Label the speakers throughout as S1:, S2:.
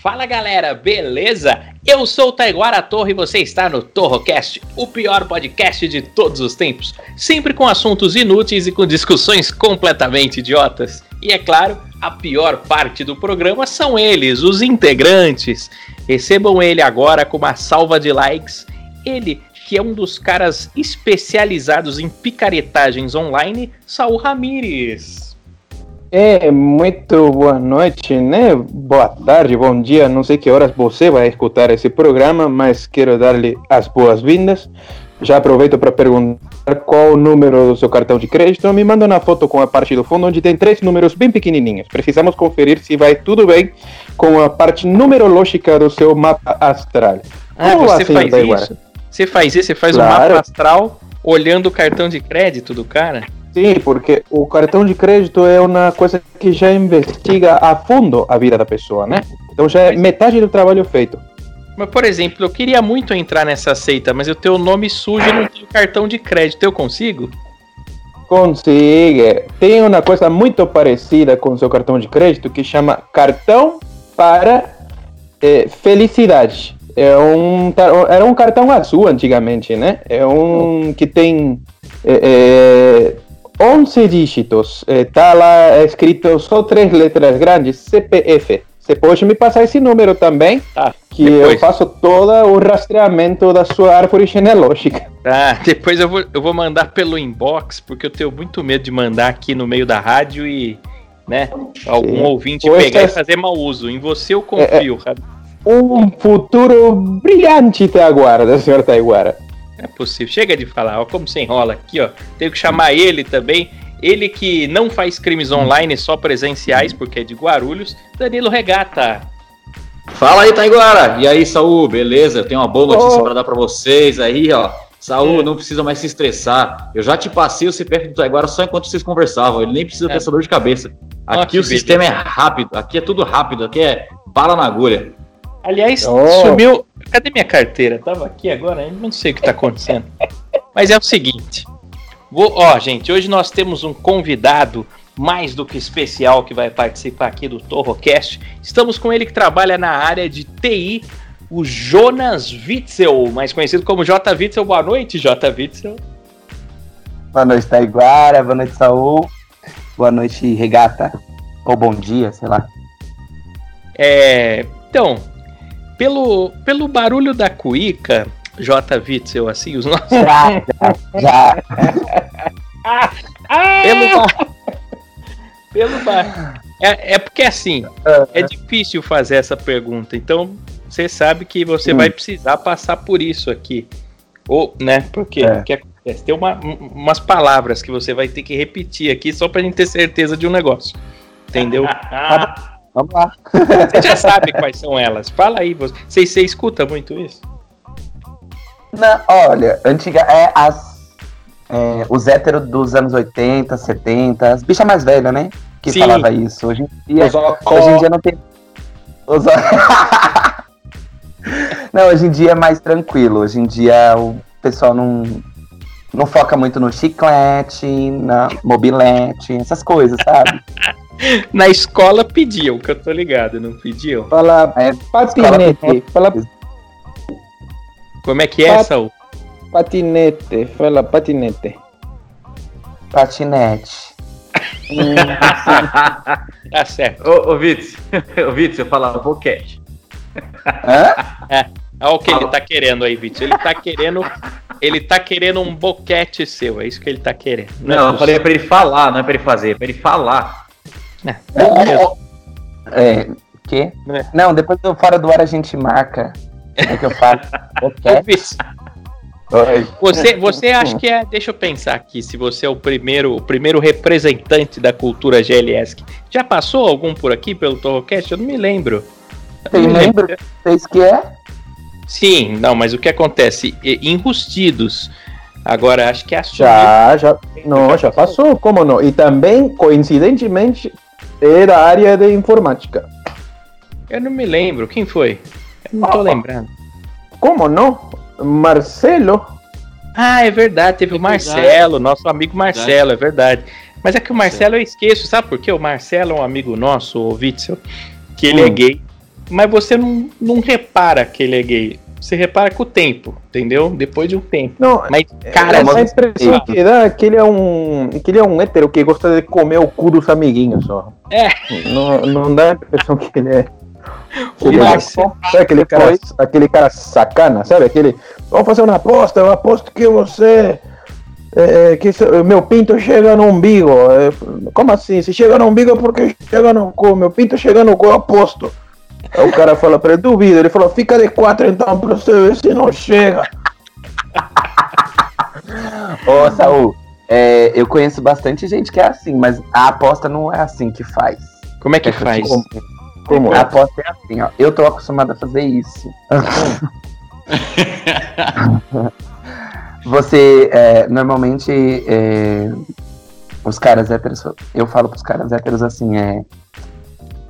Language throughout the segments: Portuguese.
S1: Fala galera, beleza? Eu sou o Taiguara Torre e você está no Torrocast, o pior podcast de todos os tempos, sempre com assuntos inúteis e com discussões completamente idiotas. E é claro, a pior parte do programa são eles, os integrantes. Recebam ele agora com uma salva de likes. Ele, que é um dos caras especializados em picaretagens online, Saul Ramires.
S2: É, muito boa noite, né? Boa tarde, bom dia. Não sei que horas você vai escutar esse programa, mas quero dar-lhe as boas-vindas. Já aproveito para perguntar qual o número do seu cartão de crédito. Me manda uma foto com a parte do fundo, onde tem três números bem pequenininhos. Precisamos conferir se vai tudo bem com a parte numerológica do seu mapa astral.
S1: Ah, Como você faz isso? Você faz isso? Você faz claro. um mapa astral olhando o cartão de crédito do cara?
S2: Sim, porque o cartão de crédito é uma coisa que já investiga a fundo a vida da pessoa, né? Então já é metade do trabalho feito.
S1: Mas, por exemplo, eu queria muito entrar nessa seita, mas o teu nome sujo não tem cartão de crédito. Eu consigo?
S2: Consiga. Tem uma coisa muito parecida com o seu cartão de crédito que chama cartão para é, felicidade. É um, era um cartão azul antigamente, né? É um que tem é, 11 dígitos. Está lá escrito só três letras grandes, CPF. Você pode me passar esse número também,
S1: tá,
S2: que depois. eu faço todo o rastreamento da sua árvore genealógica.
S1: Tá, depois eu vou, eu vou mandar pelo inbox, porque eu tenho muito medo de mandar aqui no meio da rádio e, né, algum Sim. ouvinte pois pegar é... e fazer mau uso. Em você eu confio, é,
S2: é... Um futuro brilhante te aguarda, senhor Taiguara.
S1: É possível. Chega de falar, ó, como você enrola aqui, ó. Tenho que chamar ele também. Ele que não faz crimes online, só presenciais, porque é de Guarulhos. Danilo Regata.
S3: Fala aí, Taiguara. E aí, Saul, beleza? Eu tenho uma boa notícia oh. para dar para vocês aí, ó. Saul, é. não precisa mais se estressar. Eu já te passei o CPF do Taiguara só enquanto vocês conversavam. Ele nem precisa é. ter essa dor de cabeça. Aqui oh, o sistema beleza. é rápido. Aqui é tudo rápido. Aqui é bala na agulha.
S1: Aliás, oh. sumiu. Cadê minha carteira? Tava aqui agora, não sei o que tá acontecendo. Mas é o seguinte. Vou, ó, gente, hoje nós temos um convidado mais do que especial que vai participar aqui do Torrocast. Estamos com ele que trabalha na área de TI, o Jonas Witzel, mais conhecido como J. Witzel. Boa noite, J. Witzel.
S4: Boa noite, Taiguara. Boa noite, Saul. Boa noite, Regata. Ou bom dia, sei lá.
S1: É, então, pelo, pelo barulho da cuíca, J. Witzel, assim, os nossos. Já, já. pelo bar... pelo bar... É, é porque assim, é difícil fazer essa pergunta, então você sabe que você hum. vai precisar passar por isso aqui. Ou, né? Porque é. que acontece? Tem uma, umas palavras que você vai ter que repetir aqui só pra gente ter certeza de um negócio. Entendeu?
S4: Vamos lá.
S1: Você já sabe quais são elas. Fala aí, você, você, escuta muito isso?
S4: Não, olha, antiga é as é, os héteros dos anos 80, 70, as bichas mais velhas, né? Que Sim. falava isso. Hoje em dia, hoje em dia não tem. Os... não, hoje em dia é mais tranquilo. Hoje em dia o pessoal não, não foca muito no chiclete, na mobilete, essas coisas, sabe?
S1: Na escola pediam, que eu tô ligado, não pediam?
S2: Fala é, patinete. Fala...
S1: Como é que é, Pat... Saul?
S2: Patinete. Fala patinete.
S4: Patinete.
S1: Hum, tá certo.
S3: Ô, ô Vitz, ô Vitz, eu falava boquete.
S1: Hã? É. Olha o que Fala. ele tá querendo aí, Vitz. Ele tá querendo. Ele tá querendo um boquete seu, é isso que ele tá querendo.
S3: Não, é não eu falei pra ele falar, não é pra ele fazer, é pra ele falar.
S4: É, é, é que? É. Não, depois do fora do ar a gente marca. O que eu falo?
S1: Você, você acha que é. Deixa eu pensar aqui, se você é o primeiro, o primeiro representante da cultura GLS. Já passou algum por aqui pelo Torrocast? Eu não me lembro.
S4: Tem lembro? Vocês que é?
S1: Sim, não, mas o que acontece? Enrustidos. Agora, acho que é a
S2: Já, já. Não, já passou, como não? E também, coincidentemente, é da área de informática.
S1: Eu não me lembro. Quem foi? Eu não tô ah, lembrando.
S2: Como não? Marcelo?
S1: Ah, é verdade. Teve é o Marcelo, nosso amigo Marcelo, é verdade. Mas é que o Marcelo eu esqueço, sabe por quê? O Marcelo é um amigo nosso, o Witzel, que ele é hum. é gay. mas você não, não repara que ele é gay. Você repara com o tempo, entendeu? Depois de um tempo.
S2: Não, mas, cara, é, a impressão que dá é que ele é um. que ele é um hétero que gosta de comer o cu dos amiguinhos só.
S1: É.
S2: Não, não dá a impressão que ele é. Que ele é sabe aquele cara, aquele cara sacana, sabe? Aquele. Vamos fazer uma aposta, eu aposto que você. É, que meu pinto chega no umbigo. É, como assim? Se chega no umbigo é porque chega no cu. Meu pinto chega no cu, eu aposto. Aí o cara fala pra ele, duvido. Ele falou, fica de quatro então pra você ver se não chega.
S4: Ô, Saul, é, eu conheço bastante gente que é assim, mas a aposta não é assim que faz.
S1: Como é que é faz?
S4: Como, como a aposta é assim, ó. Eu tô acostumado a fazer isso. Você, é, normalmente, é, os caras héteros, eu falo pros caras héteros assim, é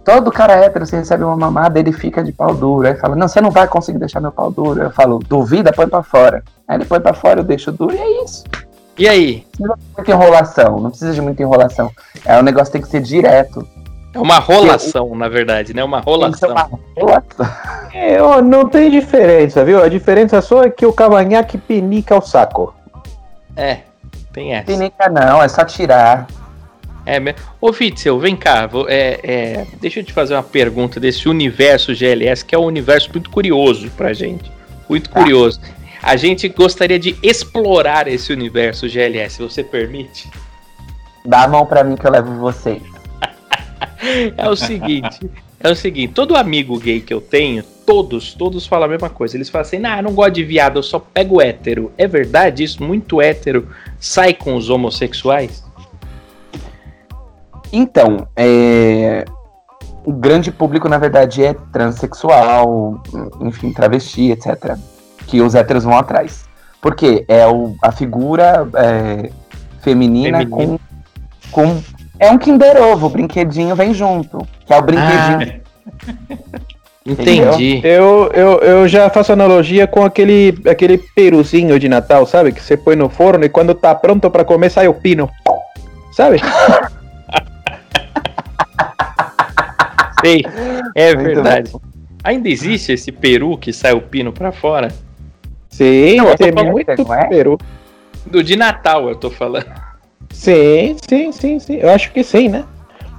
S4: Todo cara hétero, você recebe uma mamada, ele fica de pau duro. Aí fala, não, você não vai conseguir deixar meu pau duro. Eu falo, duvida, põe pra fora. Aí ele põe pra fora, eu deixo duro e é isso.
S1: E aí?
S4: Não precisa de muita enrolação, não precisa de muita enrolação. É, o negócio tem que ser direto.
S1: É uma rolação, na verdade, né? Uma rolação. Uma rolação.
S2: É, ó, não tem diferença, viu? A diferença só é que o cavanhaque pinica o saco.
S1: É, tem essa.
S4: Pinica não, é só tirar.
S1: É, ô Witzel, vem cá, vou, é, é, deixa eu te fazer uma pergunta desse universo GLS, que é um universo muito curioso pra gente. Muito tá. curioso. A gente gostaria de explorar esse universo GLS, você permite?
S4: Dá a mão pra mim que eu levo você.
S1: é o seguinte, é o seguinte, todo amigo gay que eu tenho, todos, todos falam a mesma coisa. Eles falam assim, nah, não gosto de viado, eu só pego hétero. É verdade isso? Muito hétero sai com os homossexuais?
S4: Então, é... o grande público, na verdade, é transexual, enfim, travesti, etc. Que os héteros vão atrás. Porque é o, a figura é, feminina com, com. É um Kinder Ovo, o brinquedinho vem junto. Que é o brinquedinho.
S1: Ah. Entendi.
S2: Eu, eu, eu já faço analogia com aquele, aquele peruzinho de Natal, sabe? Que você põe no forno e quando tá pronto para comer sai o pino. Sabe?
S1: Sei, é Muito verdade. Bom. Ainda existe esse peru que sai o pino pra fora?
S2: Sim, Não, tem muito é? peru.
S1: Do de Natal eu tô falando.
S2: Sim, sim, sim, sim. Eu acho que sim, né?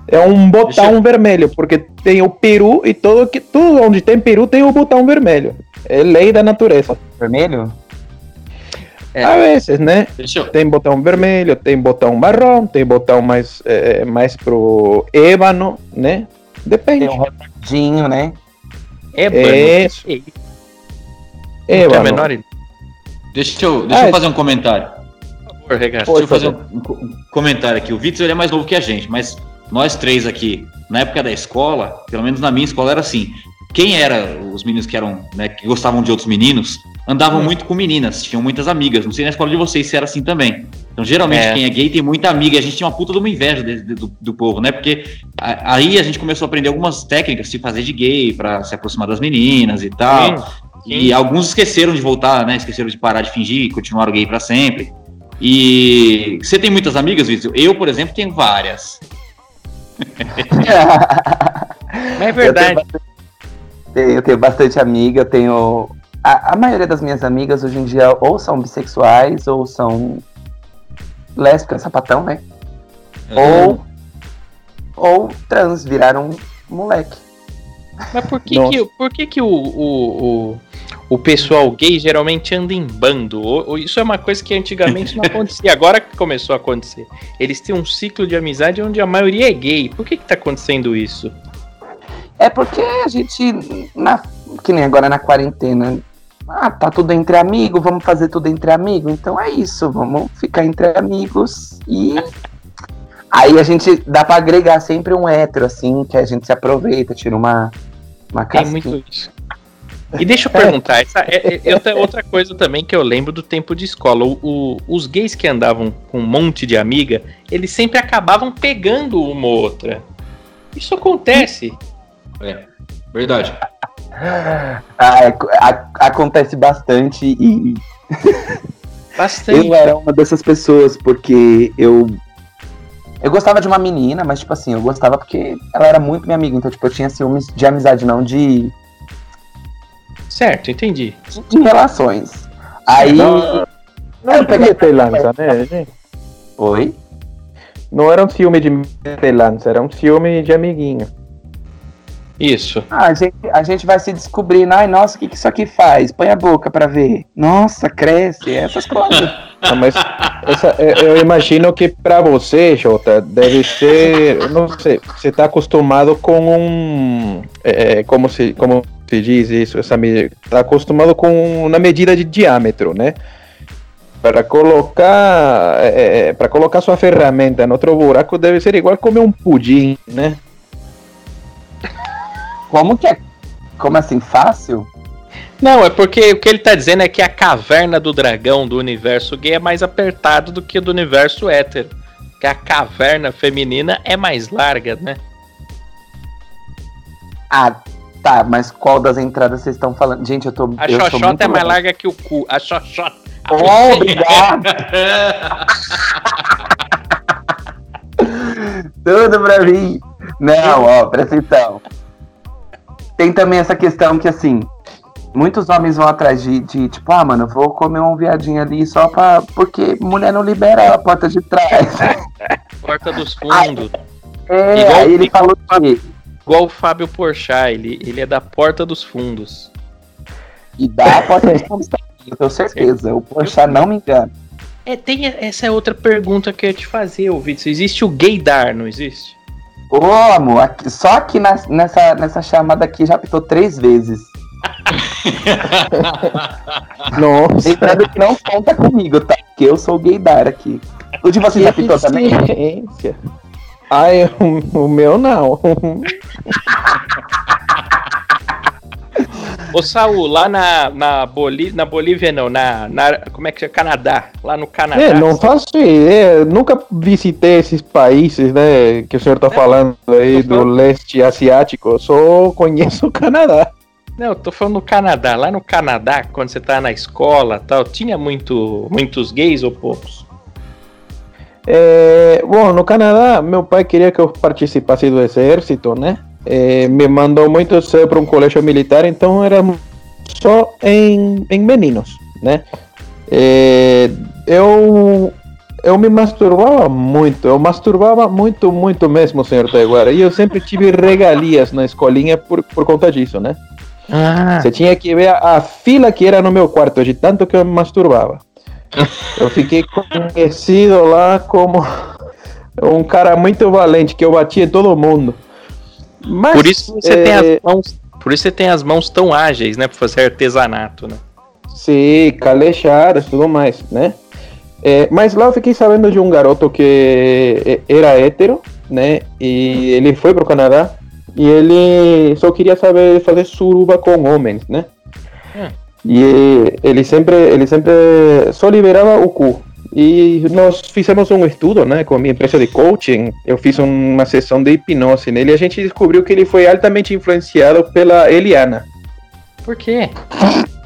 S2: É um botão eu... vermelho, porque tem o peru e todo que tudo onde tem peru tem o botão vermelho. É lei da natureza.
S4: Vermelho?
S2: É. A vezes, né? Eu... Tem botão vermelho, tem botão marrom, tem botão mais, é, mais pro ébano, né? Depende.
S4: Tem um rodadinho, né?
S1: É, é isso.
S3: É, é menor... Deixa eu, deixa ah, eu fazer um comentário. Por favor, Regato. Deixa eu fazer um, um, comentário aqui. O Vitor ele é mais novo que a gente, mas nós três aqui, na época da escola, pelo menos na minha escola era assim. Quem era os meninos que eram, né, que gostavam de outros meninos, andavam hum. muito com meninas, tinham muitas amigas. Não sei na escola de vocês se era assim também. Então, geralmente, é. quem é gay tem muita amiga. A gente tinha uma puta de uma inveja de, de, do, do, povo, né? Porque a, aí a gente começou a aprender algumas técnicas de fazer de gay para se aproximar das meninas e tal. Sim, sim. E alguns esqueceram de voltar, né? Esqueceram de parar de fingir e continuaram gay para sempre. E você tem muitas amigas, Vitor? Eu, por exemplo, tenho várias.
S1: Mas é verdade. Eu tenho,
S4: bastante, eu tenho bastante amiga, eu tenho. A, a maioria das minhas amigas hoje em dia ou são bissexuais ou são lésbica, sapatão, né? Uhum. Ou, ou trans, viraram moleque.
S1: Mas por que, que, por que, que o, o, o, o, pessoal gay geralmente anda em bando? Isso é uma coisa que antigamente não acontecia, agora que começou a acontecer. Eles têm um ciclo de amizade onde a maioria é gay. Por que, que tá acontecendo isso?
S4: É porque a gente, na, que nem agora na quarentena, ah, tá tudo entre amigos, vamos fazer tudo entre amigos. Então é isso, vamos ficar entre amigos e. Aí a gente dá pra agregar sempre um hétero, assim, que a gente se aproveita, tira uma, uma casquinha. Tem muito isso.
S1: E deixa eu perguntar, essa é, é, é, outra coisa também que eu lembro do tempo de escola. O, o, os gays que andavam com um monte de amiga, eles sempre acabavam pegando uma ou outra. Isso acontece.
S3: É, verdade.
S4: Ah, acontece bastante e.
S1: Bastante.
S4: eu era uma dessas pessoas, porque eu. Eu gostava de uma menina, mas, tipo assim, eu gostava porque ela era muito minha amiga. Então, tipo, eu tinha ciúmes de amizade, não de.
S1: Certo, entendi.
S4: De relações. Aí.
S2: Não, não eu peguei lança, né, gente?
S4: Oi?
S2: Não era um ciúme de lança, era um ciúme de amiguinho.
S1: Isso.
S4: Ah, a, gente, a gente vai se descobrindo. Ai, nossa, o que, que isso aqui faz? Põe a boca pra ver. Nossa, cresce, essas coisas.
S2: Não, mas essa, é, eu imagino que para você, Jota, deve ser, não sei, você está acostumado com um, é, como se, como se diz isso, essa está acostumado com uma medida de diâmetro, né? Para colocar, é, para colocar sua ferramenta no outro buraco deve ser igual comer um pudim, né?
S4: Como que é? Como assim, fácil?
S1: Não, é porque o que ele tá dizendo é que a caverna do dragão do universo gay é mais apertado do que do universo hétero. Que a caverna feminina é mais larga, né?
S4: Ah, tá, mas qual das entradas vocês estão falando? Gente, eu tô.
S1: A
S4: eu
S1: xoxota é mais larga que o cu. A xoxota.
S4: Oh, obrigado! Tudo pra mim! Não, ó, presta atenção. Tem também essa questão que, assim, muitos homens vão atrás de, de, tipo, ah, mano, vou comer um viadinho ali só pra. Porque mulher não libera a porta de trás.
S1: porta dos fundos.
S4: É, igual, aí ele falou que.
S1: Igual o Fábio Porchat, ele, ele é da porta dos fundos.
S4: E da porta dos fundos também, eu tenho certeza. O Porchat não me engana.
S1: É, tem essa é outra pergunta que eu ia te fazer, ouvido. Existe o gaydar, não existe?
S4: Ô, amor, aqui, só aqui na, nessa, nessa chamada aqui já pitou três vezes.
S2: Nossa.
S4: Lembrando que não conta comigo, tá? Porque eu sou o gaydar aqui. O de vocês já pitou também?
S2: Ai, o, o meu não.
S1: Ô Saul, lá na, na, Bolívia, na Bolívia não, na, na. Como é que é? Canadá. Lá no Canadá.
S2: É, não faço ideia. Nunca visitei esses países, né? Que o senhor tá é, falando aí do falando... leste asiático. Só conheço o Canadá.
S1: Não, eu tô falando do Canadá. Lá no Canadá, quando você tá na escola tal, tinha muito, muitos gays ou poucos?
S2: É, bom, no Canadá, meu pai queria que eu participasse do exército, né? É, me mandou muito cedo para um colégio militar, então era só em, em meninos, né? É, eu eu me masturbava muito, eu masturbava muito, muito mesmo, senhor Taiguara, e eu sempre tive regalias na escolinha por, por conta disso, né? Ah. Você tinha que ver a, a fila que era no meu quarto, de tanto que eu me masturbava. Eu fiquei conhecido lá como um cara muito valente, que eu batia em todo mundo.
S1: Mas, por isso você é... tem as mãos, por isso você tem as mãos tão ágeis, né, para fazer artesanato, né?
S2: Sim, calechadas, tudo mais, né? É, mas lá eu fiquei sabendo de um garoto que é, era hétero, né? E ele foi pro Canadá e ele só queria saber fazer suruba com homens, né? Hum. E ele sempre, ele sempre só liberava o cu. E nós fizemos um estudo, né, com a minha empresa de coaching. Eu fiz uma sessão de hipnose nele e a gente descobriu que ele foi altamente influenciado pela Eliana.
S1: Por quê?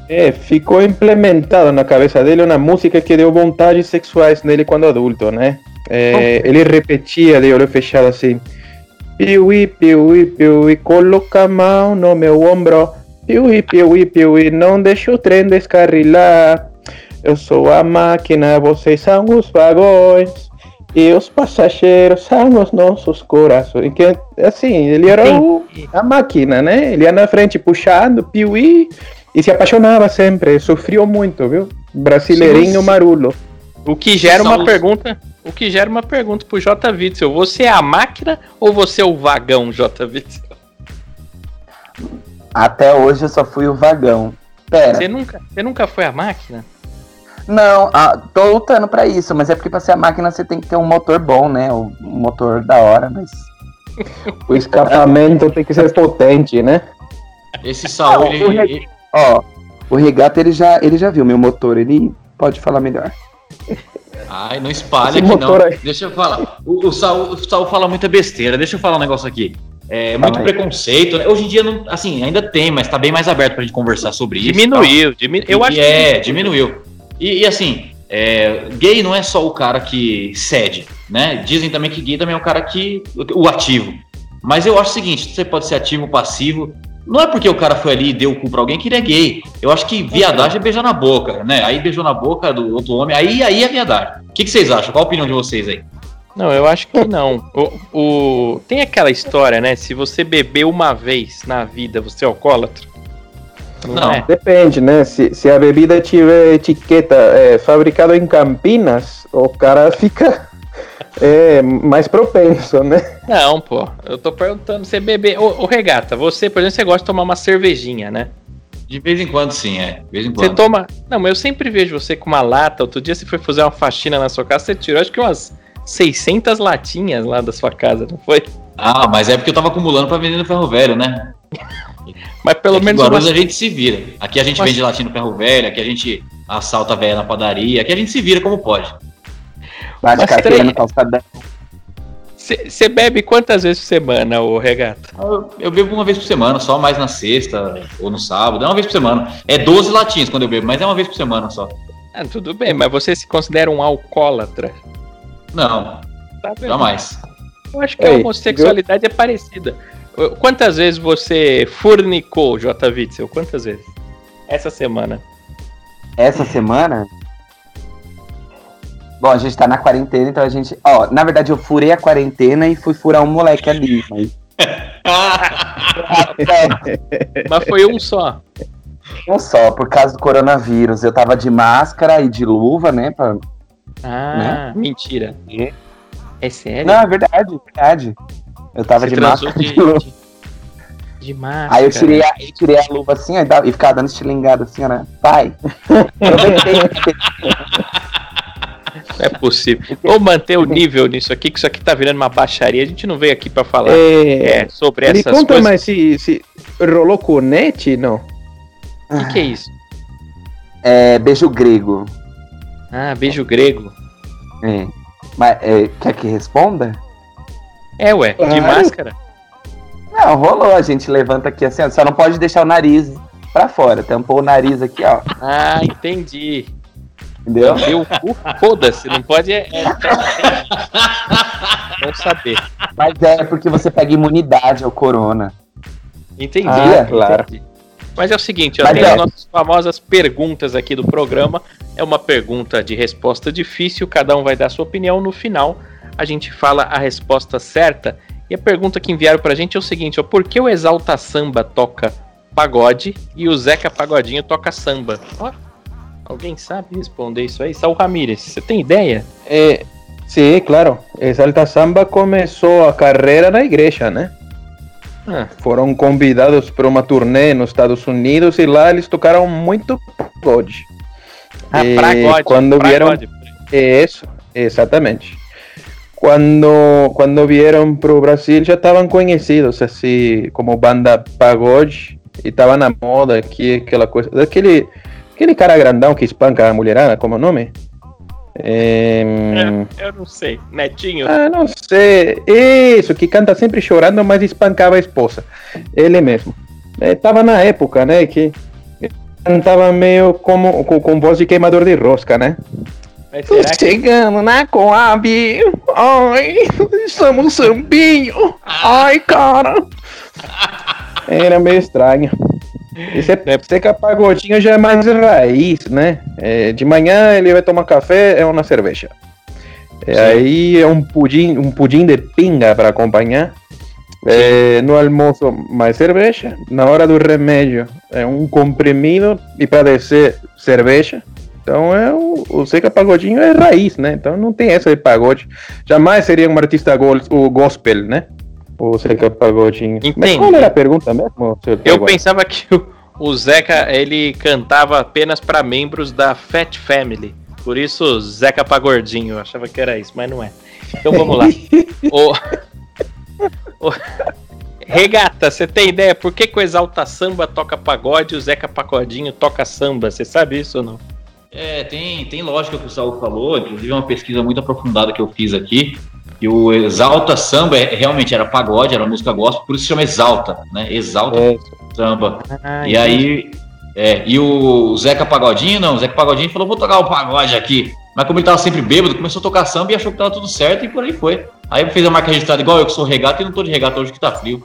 S2: É, ficou implementado na cabeça dele uma música que deu vontades sexuais nele quando adulto, né? É, ele repetia de olho fechado assim: Piuí, piuí, piuí, coloca a mão no meu ombro. Piuí, piuí, piuí, não deixa o trem descarrilar. Eu sou a máquina, vocês são os vagões. E os passageiros são os nossos corações. Que, assim, ele era o, a máquina, né? Ele ia na frente puxando, piuí, e se apaixonava sempre. Sofreu muito, viu? Brasileirinho sim, marulo.
S1: O que gera uma pergunta. O que gera uma pergunta pro J. Witzel. Você é a máquina ou você é o vagão, J. Witzel?
S4: Até hoje eu só fui o vagão. Pera.
S1: Você nunca, você nunca foi a máquina?
S4: Não, ah, tô lutando pra isso, mas é porque pra ser a máquina você tem que ter um motor bom, né? Um motor da hora, mas.
S2: o escapamento tem que ser potente, né?
S3: Esse Saul, ah, ele,
S4: Ó, o regata ele já, ele já viu meu motor, ele pode falar melhor.
S3: Ai, não espalha aqui não. Aí. Deixa eu falar. O, o, Saul, o Saul fala muita besteira. Deixa eu falar um negócio aqui. É muito preconceito. Né? Hoje em dia, não, assim, ainda tem, mas tá bem mais aberto pra gente conversar sobre
S1: isso. Diminuiu, diminu eu acho
S3: é, que. É, diminuiu. E, e assim, é, gay não é só o cara que cede. né? Dizem também que gay também é um cara que. o ativo. Mas eu acho o seguinte: você pode ser ativo passivo. Não é porque o cara foi ali e deu o cu pra alguém que ele é gay. Eu acho que viadagem é beijar na boca, né? Aí beijou na boca do outro homem, aí, aí é viadagem. O que, que vocês acham? Qual a opinião de vocês aí?
S1: Não, eu acho que não. O, o, Tem aquela história, né? Se você beber uma vez na vida, você é alcoólatra?
S2: Não, não. É? Depende, né? Se, se a bebida tiver etiqueta é, fabricado em Campinas, o cara fica é mais propenso, né?
S1: Não, pô. Eu tô perguntando, você beber. Ô, ô, Regata, você, por exemplo, você gosta de tomar uma cervejinha, né?
S3: De vez em quando, sim, é. De vez em
S1: quando. Você toma. Não, mas eu sempre vejo você com uma lata. Outro dia você foi fazer uma faxina na sua casa, você tirou acho que umas 600 latinhas lá da sua casa, não foi?
S3: Ah, mas é porque eu tava acumulando pra vender no ferro velho, né?
S1: mas pelo menos.
S3: Em Guarulhos a gente se vira. Aqui a gente mas... vende latinha no ferro velho, aqui a gente assalta a velha na padaria, aqui a gente se vira como pode.
S4: Bate carteira no calçadão.
S1: Você bebe quantas vezes por semana, o regata?
S3: Eu, eu, bebo uma vez por semana, só mais na sexta ou no sábado. É uma vez por semana. É 12 latinhas quando eu bebo, mas é uma vez por semana só.
S1: Ah, tudo bem, mas você se considera um alcoólatra?
S3: Não. Tá jamais.
S1: Eu acho que Ei, a homossexualidade eu... é parecida. Quantas vezes você furnicou, J. Witzel? Quantas vezes? Essa semana.
S4: Essa semana? Bom, a gente tá na quarentena, então a gente. Ó, na verdade eu furei a quarentena e fui furar um moleque ali, mas.
S1: mas foi um só.
S4: Um só, por causa do coronavírus. Eu tava de máscara e de luva, né? Pra,
S1: ah, né? mentira. É sério?
S4: Não, é verdade, é verdade. Eu tava Você de máscara de, de. De, máscara. Aí eu tirei, a, eu tirei a luva assim ó, e ficava dando estilingada assim, né? Pai.
S1: Não é possível. Vou manter o nível nisso aqui, que isso aqui tá virando uma baixaria. A gente não veio aqui para falar
S2: é, é, sobre essas coisas. Me conta mais se, se rolou conete, não?
S1: O que, que, é isso?
S4: É beijo grego.
S1: Ah, beijo grego.
S4: É. Mas é, quer que responda?
S1: É, ué, de máscara?
S4: Não, rolou. A gente levanta aqui assim, ó, só não pode deixar o nariz pra fora. Tampou o nariz aqui, ó.
S1: Ah, entendi. Entendeu? Deu foda-se, não pode é, é, não saber.
S4: Mas é porque você pega imunidade ao corona.
S1: Entendi, ah, claro. Entendi. Mas é o seguinte, ó, tem é. as nossas famosas perguntas aqui do programa. É uma pergunta de resposta difícil, cada um vai dar sua opinião. No final, a gente fala a resposta certa. E a pergunta que enviaram pra gente é o seguinte: ó, por que o Exalta Samba toca pagode e o Zeca Pagodinho toca samba? Ó, Alguém sabe responder isso aí? Saul Ramírez, você tem ideia?
S2: É, sim, claro. Exalta Samba começou a carreira na igreja, né? Ah. Foram convidados para uma turnê nos Estados Unidos e lá eles tocaram muito pagode.
S1: Ah, e pagode.
S2: Quando vieram... Isso, exatamente. Quando, quando vieram para o Brasil já estavam conhecidos assim como banda pagode e estava na moda aqui aquela coisa daquele Aquele cara grandão que espanca a mulherada, como é o nome?
S1: É... É, eu não sei. Netinho?
S2: Ah, não sei. Isso, que canta sempre chorando, mas espancava a esposa. Ele mesmo. Estava na época, né? Que cantava meio como com, com voz de queimador de rosca, né? Mas será que... Chegando na Coab, ai, somos sambinho, ai, cara. Era meio estranho. Esse é, é seca pagodinho já é mais raiz, né? É, de manhã ele vai tomar café, é uma cerveja. É, aí é um pudim, um pudim de pinga para acompanhar. É, no almoço, mais cerveja. Na hora do remédio, é um comprimido e para descer, cerveja. Então é o, o Seca Pagodinho é raiz, né? Então não tem essa de pagode. Jamais seria um artista go o gospel, né? O Zeca Pagodinho.
S1: Entendi. Mas
S2: qual era a pergunta mesmo?
S1: Eu pensava que o, o Zeca ele cantava apenas para membros da Fat Family. Por isso, Zeca Pagordinho. Eu achava que era isso, mas não é. Então vamos lá. o, o, Regata, você tem ideia por que, que o Exalta Samba toca pagode e o Zeca Pagodinho toca samba? Você sabe isso ou não?
S3: É, tem, tem lógica que o Saul falou, inclusive é uma pesquisa muito aprofundada que eu fiz aqui. E o Exalta Samba é, realmente era pagode, era música gospel, por isso se chama Exalta, né? Exalta é. Samba. Ah, e aí. É, e o Zeca Pagodinho, não, o Zeca Pagodinho falou, vou tocar o pagode aqui. Mas como ele tava sempre bêbado, começou a tocar samba e achou que tava tudo certo e por aí foi. Aí fez a marca registrada igual eu que sou regata e não tô de regata hoje que tá frio.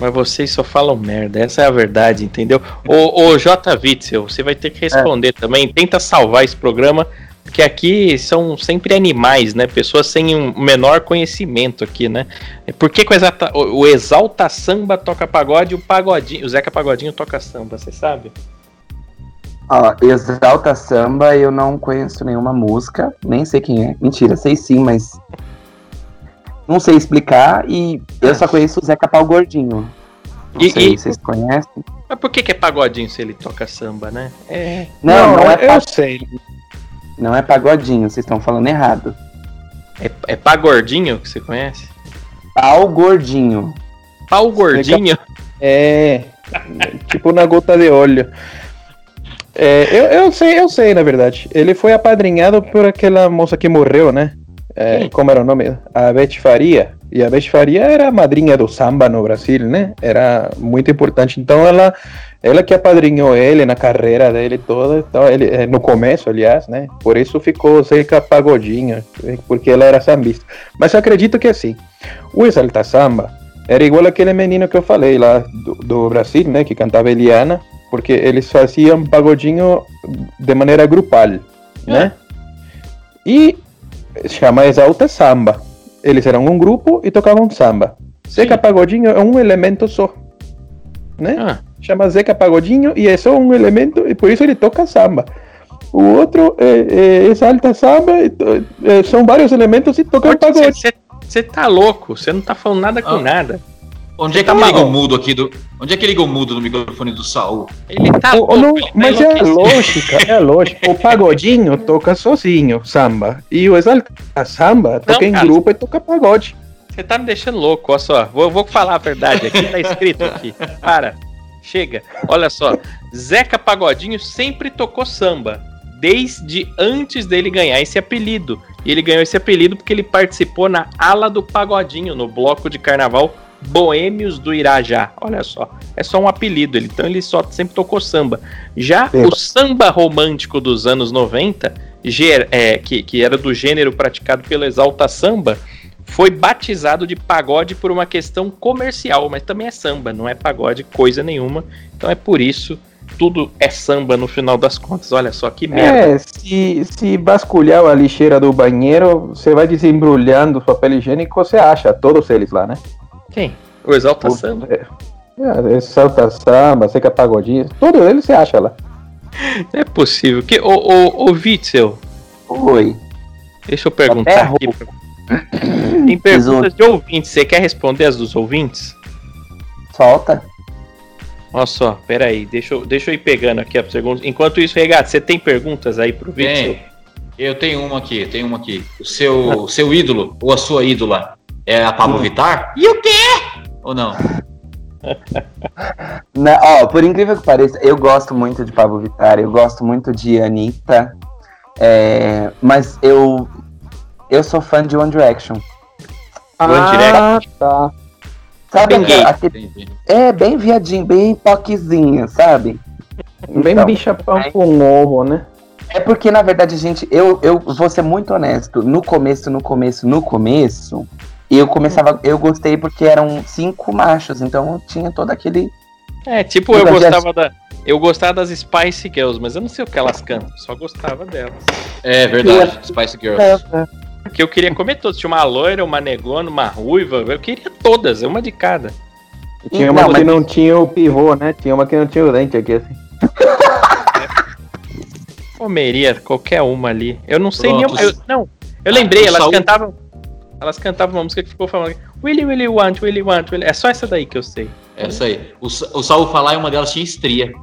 S1: Mas vocês só falam merda, essa é a verdade, entendeu? Ô, ô J. Witzel, você vai ter que responder é. também. Tenta salvar esse programa, porque aqui são sempre animais, né? Pessoas sem um menor conhecimento aqui, né? Por que, que o, Exalta, o, Exalta Samba toca pagode e o Pagodinho, o Zeca Pagodinho toca samba, você sabe?
S4: Ó, Exalta Samba, eu não conheço nenhuma música, nem sei quem é. Mentira, sei sim, mas. Não sei explicar e eu só conheço o Zeca Pau Gordinho. Não e, sei, e... vocês conhecem?
S1: Mas por que, que é pagodinho se ele toca samba, né?
S4: É... Não, não, não é eu sei. Não é pagodinho, vocês estão falando errado.
S1: É, é pagordinho que você conhece?
S4: Pau gordinho.
S1: Pau gordinho?
S2: É. tipo na gota de óleo. É, eu, eu sei, eu sei, na verdade. Ele foi apadrinhado por aquela moça que morreu, né? É, como era o nome? A Beth Faria. E a Beth Faria era a madrinha do samba no Brasil, né? Era muito importante. Então ela, ela que apadrinhou ele na carreira dele toda. Então ele, é, no começo, aliás, né? Por isso ficou Zeca Pagodinho, porque ela era sambista. Mas eu acredito que assim, o Exalta Samba era igual aquele menino que eu falei lá do, do Brasil, né? Que cantava Eliana porque eles faziam pagodinho de maneira grupal, né? E chama Exalta Samba. Eles eram um grupo e tocavam samba. Zeca Pagodinho é um elemento só, né? Ah. Chama Zeca Pagodinho e é só um elemento e por isso ele toca samba. O outro é, é Exalta Samba, é, são vários elementos e toca pagode.
S1: Você tá louco, você não tá falando nada com ah. nada.
S3: Onde é que tá ele liga o mudo aqui do. Onde é que liga o mudo no microfone do Saul?
S2: Ele tá. O, não, ele tá mas é lógica, é lógico. O pagodinho toca sozinho, samba. E o Exalta Samba toca não, em cara, grupo e toca pagode.
S1: Você tá me deixando louco, olha só. Vou, vou falar a verdade aqui, tá escrito aqui. Para. Chega. Olha só. Zeca Pagodinho sempre tocou samba. Desde antes dele ganhar esse apelido. E ele ganhou esse apelido porque ele participou na ala do Pagodinho, no bloco de carnaval Boêmios do Irajá. Olha só, é só um apelido, ele, então ele só sempre tocou samba. Já o samba romântico dos anos 90, ger, é, que, que era do gênero praticado pelo Exalta Samba, foi batizado de pagode por uma questão comercial, mas também é samba, não é pagode coisa nenhuma. Então é por isso tudo é samba no final das contas. Olha só que merda.
S2: É, se, se vasculhar a lixeira do banheiro, você vai desembrulhando o papel higiênico, você acha todos eles lá, né?
S1: Quem? O Exalta o, Samba? É,
S2: é, Exalta Samba, Seca Pagodinho, todo ele você acha lá.
S1: É possível. Que, ô, ô, ô Witzel.
S4: Oi.
S1: Deixa eu perguntar aqui. Tem perguntas de ouvintes. Você quer responder as dos ouvintes?
S4: Solta.
S1: Olha só, peraí, deixa eu, deixa eu ir pegando aqui a pergunta. Enquanto isso, Regato, você tem perguntas aí pro Witzel?
S3: Eu tenho uma aqui, tenho uma aqui. O seu, seu ídolo, ou a sua ídola, é a Pablo hum. Vittar?
S1: E o quê?
S3: Ou não?
S4: não ó, por incrível que pareça, eu gosto muito de Pablo Vittar, eu gosto muito de Anitta, é, mas eu eu sou fã de One Direction.
S2: Ah, One Direction. tá.
S4: Sabe bem aquele, É, bem viadinho, bem poquezinho, sabe?
S2: Bem então, bicha-pão é, com ovo, né?
S4: É porque, na verdade, gente, eu, eu vou ser muito honesto. No começo, no começo, no começo, e eu começava, eu gostei porque eram cinco machos, então tinha todo aquele.
S1: É, tipo, eu gostava da. Eu gostava das Spice Girls, mas eu não sei o que elas cantam, só gostava delas.
S3: É verdade, Spice Girls. É, é.
S1: Porque eu queria comer todas. Tinha uma loira, uma negona, uma ruiva, eu queria todas, uma de cada.
S2: E tinha uma não, que mas... não tinha o pivô, né? Tinha uma que não tinha o dente aqui, assim.
S1: Comeria qualquer uma ali. Eu não sei Pronto. nem. Eu, não, eu lembrei, elas cantavam. Elas cantavam uma música que ficou falando Willy Willy Want, Willy Want, Willy. É só essa daí que eu sei.
S3: Essa aí. O, o Saul falar e uma delas tinha estria.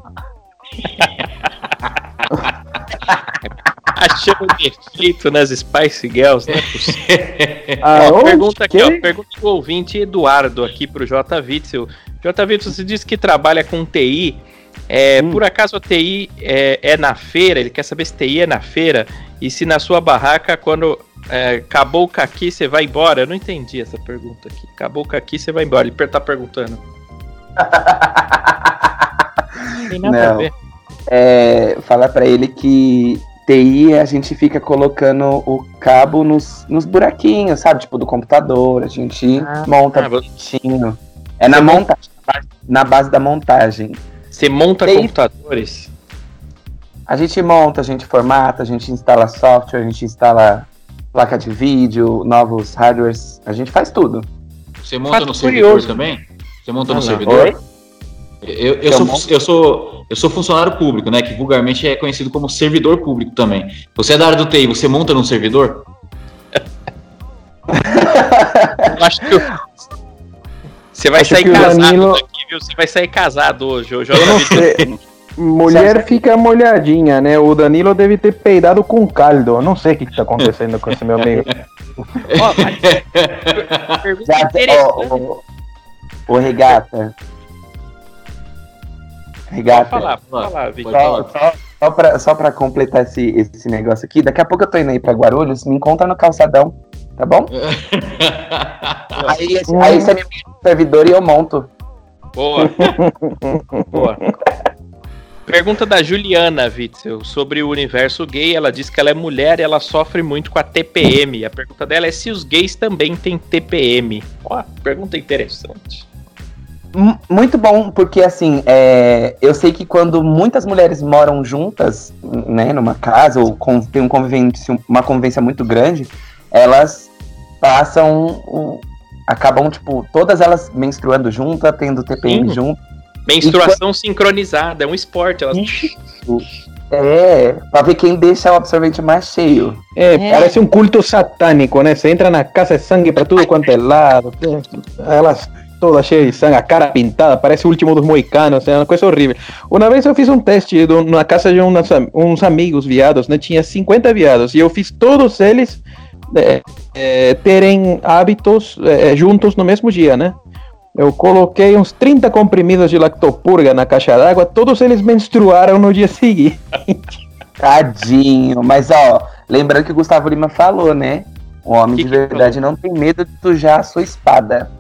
S1: Achando defeito nas Spice Girls, né? ah, ó, pergunta aqui, ó, pergunta do ouvinte Eduardo aqui pro J. Witzel. J. Witzel, você disse que trabalha com TI. É, hum. Por acaso a TI é, é, na feira? Ele quer saber se TI é na feira e se na sua barraca, quando é, acabou o caqui, você vai embora? Eu não entendi essa pergunta aqui. Acabou o caqui, você vai embora. Ele tá perguntando.
S4: Tem nada não. a ver. É, falar para ele que TI, a gente fica colocando o cabo nos, nos buraquinhos, sabe? Tipo, do computador, a gente ah, monta ah, bonitinho. É na montagem, na base da montagem.
S1: Você monta TI, computadores?
S4: A gente monta, a gente formata, a gente instala software, a gente instala placa de vídeo, novos hardwares, a gente faz tudo.
S3: Você monta no servidor também? Você monta ah, no servidor? Oi? Eu, eu, sou, eu, sou, eu sou funcionário público, né? Que vulgarmente é conhecido como servidor público também. Você é da área do TI, você monta num servidor?
S1: eu acho que eu... Você vai acho sair casado Danilo... daqui, viu? Você vai sair casado hoje. hoje eu não sei.
S2: Mulher fica molhadinha, né? O Danilo deve ter peidado com caldo. Não sei o que está acontecendo com esse meu amigo.
S4: oh, mas... Já, oh, oh, oh, regata. Regata. Pode falar, pode falar. Só, só, só, pra, só pra completar esse, esse negócio aqui, daqui a pouco eu tô indo aí pra Guarulhos, me encontra no calçadão, tá bom? aí, aí você me no servidor e eu monto.
S1: Boa. Boa. Pergunta da Juliana Witzel sobre o universo gay. Ela diz que ela é mulher e ela sofre muito com a TPM. A pergunta dela é se os gays também têm TPM. Ó, pergunta interessante.
S4: Muito bom, porque assim, é, eu sei que quando muitas mulheres moram juntas, né, numa casa, ou com, tem um convivência, uma convivência muito grande, elas passam. Um, acabam, tipo, todas elas menstruando juntas, tendo TPM Sim. junto.
S1: Menstruação sincronizada, é um esporte. Elas...
S4: É, pra ver quem deixa o absorvente mais cheio.
S2: É, é, parece um culto satânico, né? Você entra na casa de sangue pra tudo quanto é lado. Elas toda cheia de sangue, a cara pintada, parece o último dos moicanos, é uma coisa horrível. Uma vez eu fiz um teste na casa de umas, uns amigos viados, né? Tinha 50 viados e eu fiz todos eles é, é, terem hábitos é, juntos no mesmo dia, né? Eu coloquei uns 30 comprimidos de lactopurga na caixa d'água, todos eles menstruaram no dia seguinte.
S4: Tadinho, mas ó, lembrando que o Gustavo Lima falou, né? O homem que de verdade não tem medo de sujar a sua espada.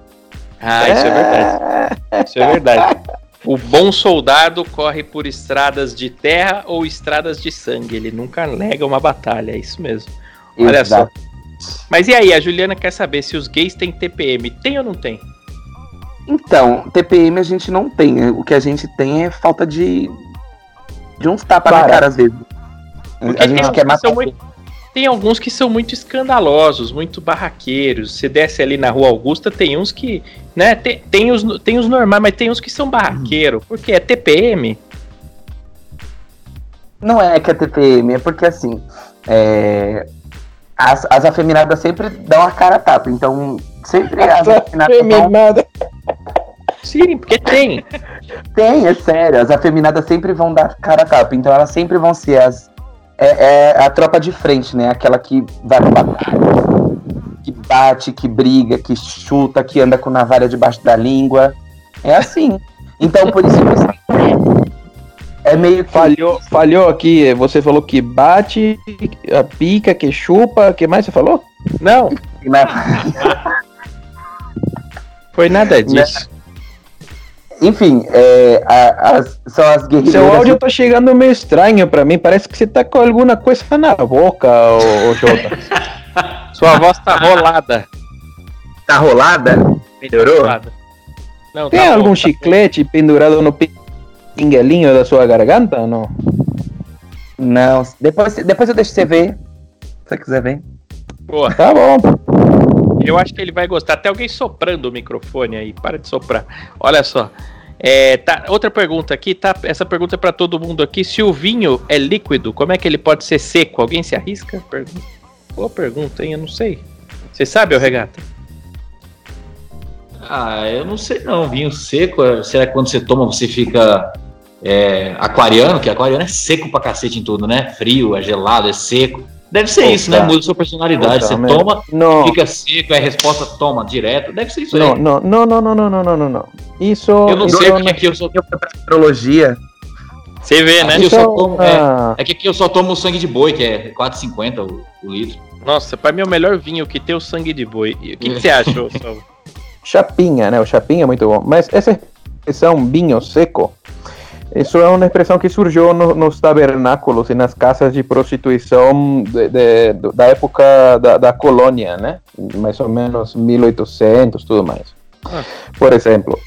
S1: Ah, isso é, é verdade. Isso é verdade. O bom soldado corre por estradas de terra ou estradas de sangue. Ele nunca nega uma batalha, é isso mesmo. Olha Exato. só. Mas e aí, a Juliana quer saber se os gays têm TPM. Tem ou não tem?
S4: Então, TPM a gente não tem. O que a gente tem é falta de. de uns tapas na cara, às vezes.
S1: Porque a gente quer matar. Muito, tem alguns que são muito escandalosos, muito barraqueiros. Você desce ali na Rua Augusta, tem uns que. né? Tem, tem, os, tem os normais, mas tem uns que são barraqueiros. Porque é TPM.
S4: Não é que é TPM, é porque assim. É, as, as afeminadas sempre dão a cara a tapa. Então, sempre as afeminadas.
S1: Sim, porque tem.
S4: Tem, é sério. As afeminadas sempre vão dar cara a tapa. Então elas sempre vão ser as. É, é a tropa de frente, né? Aquela que vai pra batalha, que bate, que briga, que chuta, que anda com navalha debaixo da língua. É assim. Então por isso que
S2: é meio que. Falhou, falhou aqui. Você falou que bate, a pica, que chupa. O que mais você falou?
S1: Não. Foi nada disso.
S4: Enfim, é, a, as, são as
S2: guerreiras. Seu áudio tá chegando meio estranho pra mim. Parece que você tá com alguma coisa na boca, ô, ô Jota.
S1: Sua voz tá rolada.
S4: Tá rolada? Melhorou?
S2: Não, Tem tá algum bom, tá chiclete bom. pendurado no pinguelinho da sua garganta ou não?
S4: Não. Depois, depois eu deixo você ver. Se você quiser ver.
S1: Boa. Tá bom. Eu acho que ele vai gostar. Até alguém soprando o microfone aí. Para de soprar. Olha só. É, tá, outra pergunta aqui, tá? Essa pergunta é para todo mundo aqui. Se o vinho é líquido, como é que ele pode ser seco? Alguém se arrisca? Pergunta. Boa pergunta, hein? Eu não sei. Você sabe, ô Regata?
S3: Ah, eu não sei não. Vinho seco, é, será que quando você toma você fica é, aquariano? Que aquariano é seco pra cacete em tudo, né? Frio, é gelado, é seco. Deve ser Opa. isso, né? Muda sua personalidade. Opa, você mesmo. toma, não. fica seco, é resposta toma, direto. Deve ser isso
S2: não, aí. Não, não, não, não, não, não, não, não. Isso.
S3: Eu não
S2: isso
S3: sei porque é aqui eu sou astrologia.
S1: Você vê, né?
S3: Então, tomo, é, ah. é, que aqui eu só tomo o sangue de boi, que é 4,50 o, o litro.
S1: Nossa, pra mim é o melhor vinho que tem o sangue de boi. O que, que você acha,
S2: Chapinha, né? O chapinha é muito bom. Mas essa expressão é vinho seco isso é uma expressão que surgiu no, nos tabernáculos e nas casas de prostituição de, de, da época da, da, colônia, né? Mais ou menos 1800, tudo mais. Ah. Por exemplo,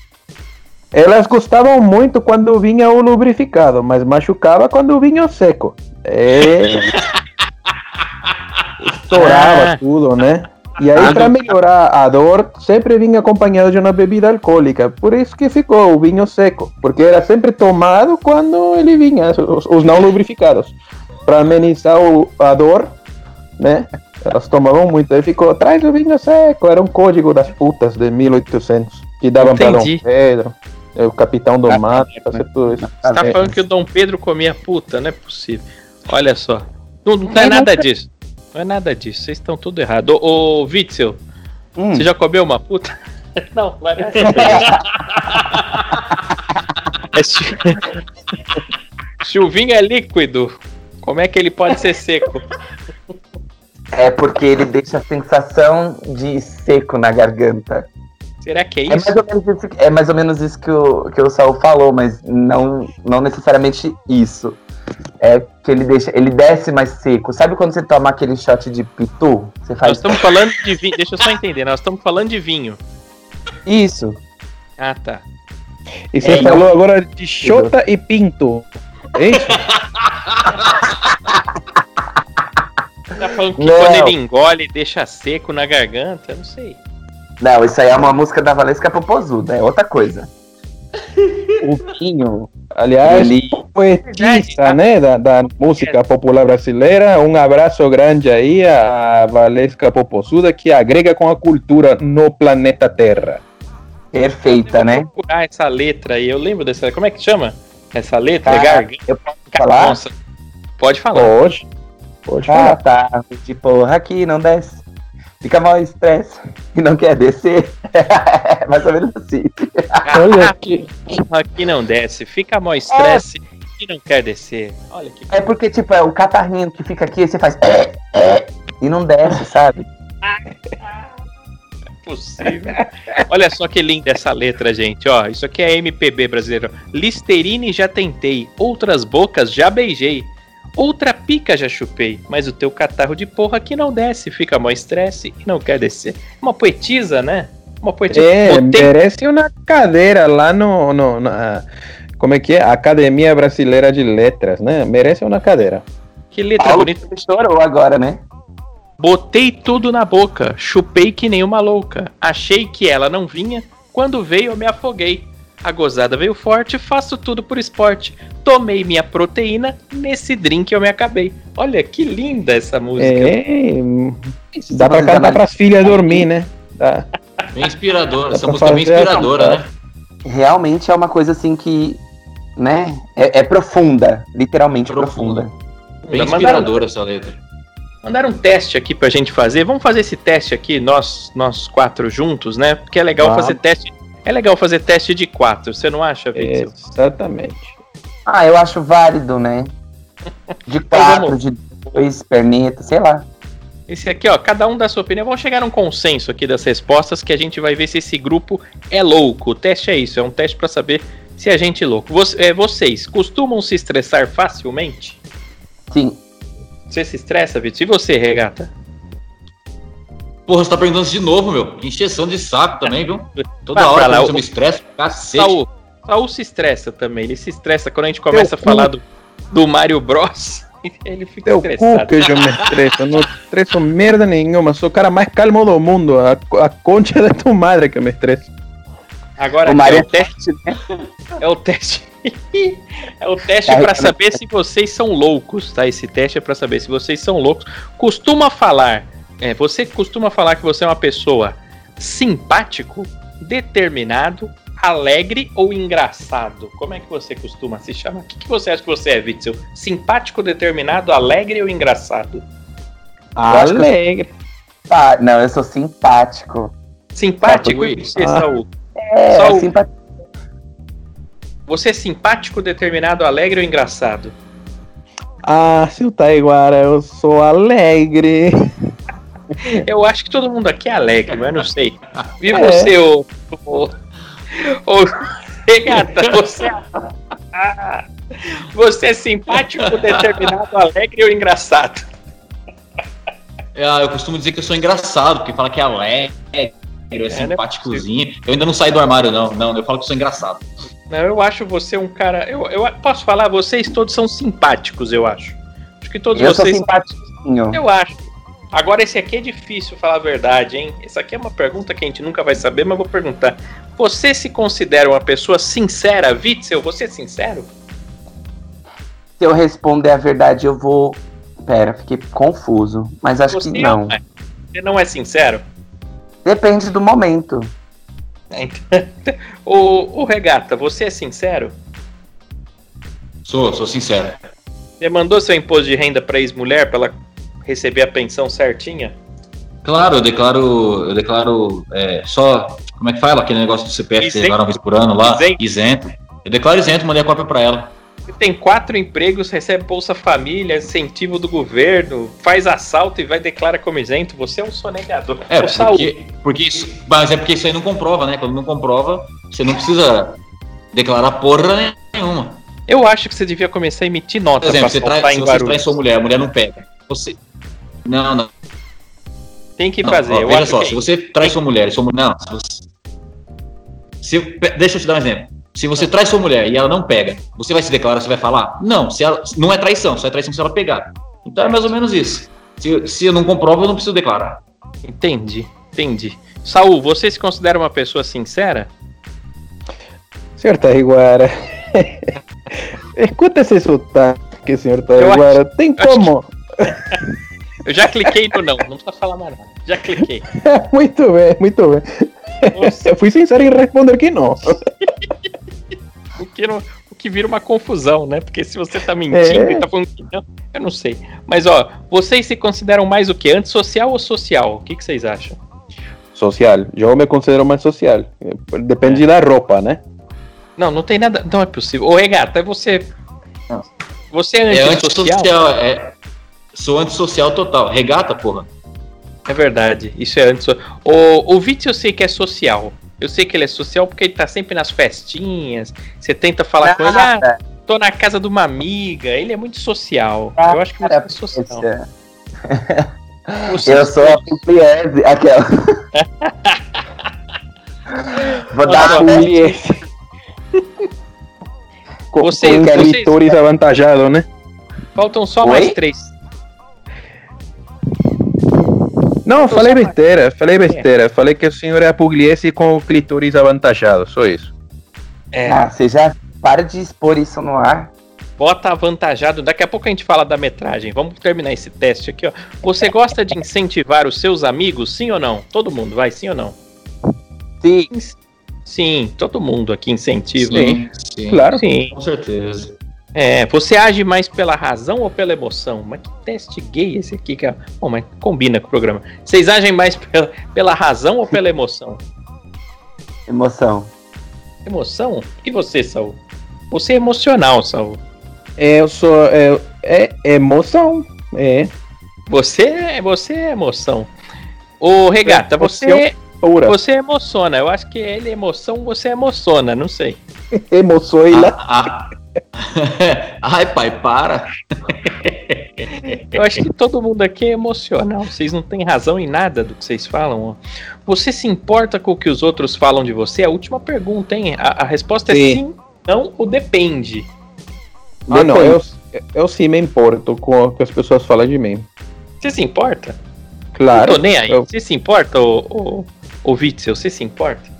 S2: elas gostavam muito quando vinha o lubrificado, mas machucava quando vinha o seco. É... Estourava tudo, né? E aí, para melhorar a dor, sempre vinha acompanhado de uma bebida alcoólica. Por isso que ficou o vinho seco, porque era sempre tomado quando ele vinha, os, os não lubrificados. Para amenizar o, a dor, né? Elas tomavam muito. Aí ficou, traz o vinho seco. Era um código das putas de 1800 que davam para Dom Pedro. O capitão do ah, mato, fazer tudo isso.
S1: Você tá falando que o Dom Pedro comia puta? Não é possível. Olha só. Não, não é nada disso. Não é nada disso, vocês estão tudo errado. Ô, ô Witzel, hum. você já comeu uma puta? Não, vai é, se... se o vinho é líquido, como é que ele pode ser seco?
S4: É porque ele deixa a sensação de seco na garganta.
S1: Será que é, é isso?
S4: É mais ou menos isso, é mais ou menos isso que, o, que o Saul falou, mas não, não necessariamente isso é que ele deixa, ele desce mais seco. Sabe quando você toma aquele shot de pitu? Você
S1: faz. Nós estamos falando de vinho. Deixa eu só entender. Nós estamos falando de vinho.
S4: Isso.
S1: Ah, tá.
S2: E você é, falou não... agora de chota e pinto. É isso?
S1: tá falando que não. quando ele engole deixa seco na garganta? Não sei.
S4: Não, isso aí é uma música da Valesca Popozuda, é outra coisa.
S2: O vinho Aliás, Ele... poetista, né, da, da, música popular brasileira. Um abraço grande aí a Valesca Popozuda, que agrega com a cultura no planeta Terra.
S4: Perfeita, né?
S1: Procurar essa letra aí. Eu lembro dessa. Como é que chama? Essa letra? Ah, garganta. Eu posso falar? Nossa. Pode falar.
S2: Pode. Pode
S4: ah, falar. tá. De porra aqui, não desce fica mal estresse e não quer descer. Mais ou menos assim.
S1: Olha aqui. Aqui não desce, fica mal estresse é. e não quer descer. Olha que.
S4: É porque, tipo, é o catarrinho que fica aqui, você faz. É, é, e não desce, sabe?
S1: É possível. Olha só que linda essa letra, gente. Ó, isso aqui é MPB brasileiro. Listerine já tentei, outras bocas já beijei. Outra pica já chupei, mas o teu catarro de porra aqui não desce, fica mó estresse e não quer descer. Uma poetisa, né? Uma
S2: poetisa. É, merece uma cadeira lá no, no na, como é que é? Academia Brasileira de Letras, né? Merece uma cadeira.
S4: Que letra Paulo bonita. Estourou agora, né?
S1: Botei tudo na boca, chupei que nem uma louca. Achei que ela não vinha, quando veio eu me afoguei. A gozada veio forte, faço tudo por esporte. Tomei minha proteína, nesse drink eu me acabei. Olha que linda essa música.
S2: É, dá pra cantar pras filhas dormir, né? Dá.
S3: Bem inspiradora, essa música é bem inspiradora, né?
S4: Realmente é uma coisa assim que, né, é, é profunda, literalmente profunda. profunda.
S3: Bem inspiradora essa letra.
S1: Mandaram um teste aqui pra gente fazer. Vamos fazer esse teste aqui, nós, nós quatro juntos, né? Porque é legal ah. fazer teste é legal fazer teste de quatro, você não acha, Vitor?
S2: Exatamente.
S4: Ah, eu acho válido, né? De então quatro, de dois, perneta, sei lá.
S1: Esse aqui, ó, cada um dá sua opinião. Vamos chegar num consenso aqui das respostas que a gente vai ver se esse grupo é louco. O teste é isso, é um teste para saber se a gente é louco. é, vocês costumam se estressar facilmente?
S4: Sim.
S1: Você se estressa, Vitor? E você, Regata?
S3: Porra, você tá perguntando isso de novo, meu. Encheção de saco também, viu? Toda hora lá, eu me estresso, cacete.
S1: Saul, Saul se estressa também. Ele se estressa quando a gente começa a falar do, do Mario Bros. Ele fica
S2: Teu estressado. Cu que eu me estresso. Não estresso merda nenhuma. Sou o cara mais calmo do mundo. A, a concha da tua madre que eu me estresso.
S1: Agora, o Mario é o teste, né? É o teste. é o teste para saber se vocês são loucos, tá? Esse teste é para saber se vocês são loucos. Costuma falar é, você costuma falar que você é uma pessoa simpático, determinado, alegre ou engraçado? Como é que você costuma se chamar? O que, que você acha que você é, Witzel? Simpático, determinado, alegre ou engraçado?
S4: Alegre. Ah, não, eu sou simpático.
S1: Simpático? E você. Saul?
S4: É, Saul. Simpático.
S1: Você é simpático, determinado, alegre ou engraçado?
S2: Ah, seu Taiguara, eu sou alegre.
S1: Eu acho que todo mundo aqui é alegre, mas não sei. E é. você, ô. ô, ô regata, você. Você é simpático, determinado, alegre ou engraçado?
S3: É, eu costumo dizer que eu sou engraçado, porque fala que é alegre, é, é simpáticozinho. Eu ainda não saí do armário, não. Não, eu falo que sou engraçado.
S1: Não, eu acho você um cara. Eu, eu posso falar, vocês todos são simpáticos, eu acho. Acho que todos
S4: eu
S1: vocês.
S4: Sou simpático.
S1: Eu acho. Agora, esse aqui é difícil falar a verdade, hein? Essa aqui é uma pergunta que a gente nunca vai saber, mas vou perguntar. Você se considera uma pessoa sincera, Witzel? Você é sincero?
S4: Se eu responder a verdade, eu vou. Pera, fiquei confuso. Mas acho Você que não.
S1: É. Você não é sincero?
S4: Depende do momento.
S1: É, então, o, o Regata, você é sincero?
S3: Sou, sou sincero.
S1: Você mandou seu imposto de renda para ex-mulher para ela receber a pensão certinha?
S3: Claro, eu declaro, eu declaro é, só, como é que fala aquele negócio do CPF que você declara uma vez por ano lá? Isento. isento. Eu declaro isento, mandei a cópia para ela.
S1: Você tem quatro empregos, recebe Bolsa Família, incentivo do governo, faz assalto e vai declarar como isento. Você é um sonegador.
S3: É, porque, porque isso, mas é porque isso aí não comprova, né? Quando não comprova, você não precisa declarar porra nenhuma.
S1: Eu acho que você devia começar a emitir nota.
S3: Por exemplo, você traz, se você traz sua mulher, a mulher não pega. Você. Não, não.
S1: Tem que fazer. Não,
S3: ó, veja só, que... se você traz sua mulher, sua mulher. Não, se você... se... Deixa eu te dar um exemplo. Se você traz sua mulher e ela não pega, você vai se declarar, você vai falar? Não, se ela... não é traição, só é traição se ela pegar. Então é mais ou menos isso. Se, se eu não comprovo, eu não preciso declarar.
S1: Entendi, entendi. Saul, você se considera uma pessoa sincera?
S2: Senhor Taiguara. Escuta esse sotaque, senhor Taiguara. Acho... Tem como.
S1: Eu já cliquei no não, não precisa falar mais nada. Já cliquei.
S2: muito bem, muito bem. Nossa. Eu fui sincero em responder que não.
S1: o, que não. O que vira uma confusão, né? Porque se você tá mentindo é. e tá falando que não, eu não sei. Mas ó, vocês se consideram mais o que? Antissocial ou social? O que, que vocês acham?
S2: Social. Eu me considero mais social. Depende é. da roupa, né?
S1: Não, não tem nada. Não é possível. Ô, Regata, você. Não. Você é,
S3: é antissocial? É, é, Sou antissocial total. Regata, porra.
S1: É verdade, isso é antissocial. O, o Vitz eu sei que é social. Eu sei que ele é social porque ele tá sempre nas festinhas. Você tenta falar com ele, ah, tô na casa de uma amiga. Ele é muito social. Ah, eu acho que você é social.
S4: eu sou a Pugliese, aquela.
S2: Vou dar Pugliese. Com, você, com vocês... avantajado, né?
S1: Faltam só Oi? mais três.
S2: Não, falei besteira, falei besteira. Falei que o senhor é a Pugliese com o clitóris avantajado, só isso.
S4: É. Ah, você já para de expor isso no ar.
S1: Bota avantajado. Daqui a pouco a gente fala da metragem. Vamos terminar esse teste aqui, ó. Você gosta de incentivar os seus amigos, sim ou não? Todo mundo, vai, sim ou não?
S4: Sim.
S1: Sim, todo mundo aqui incentiva.
S3: Sim, sim.
S1: claro. Sim.
S3: Com certeza.
S1: É, você age mais pela razão ou pela emoção? Mas que teste gay esse aqui, cara? Bom, mas combina com o programa. Vocês agem mais pela, pela razão ou pela emoção?
S4: Emoção.
S1: Emoção? E você, Saul? Você é emocional, Saul.
S2: É, eu sou. É, é emoção. É.
S1: Você, é, você é emoção. Ô, Regata, você. Você emociona. Eu acho que ele é emoção, você emociona, não sei.
S2: Emoções. Ah, ah,
S3: Ai, pai, para.
S1: Eu acho que todo mundo aqui é emocional. Vocês não têm razão em nada do que vocês falam. Você se importa com o que os outros falam de você? É a última pergunta, hein? A, a resposta é sim. é sim, não ou depende.
S2: Ah, não, eu, eu sim me importo com o que as pessoas falam de mim.
S1: Você se importa?
S2: Claro.
S1: Não tô nem aí. Eu... Você se importa, o, o, o Witzel? Você se importa?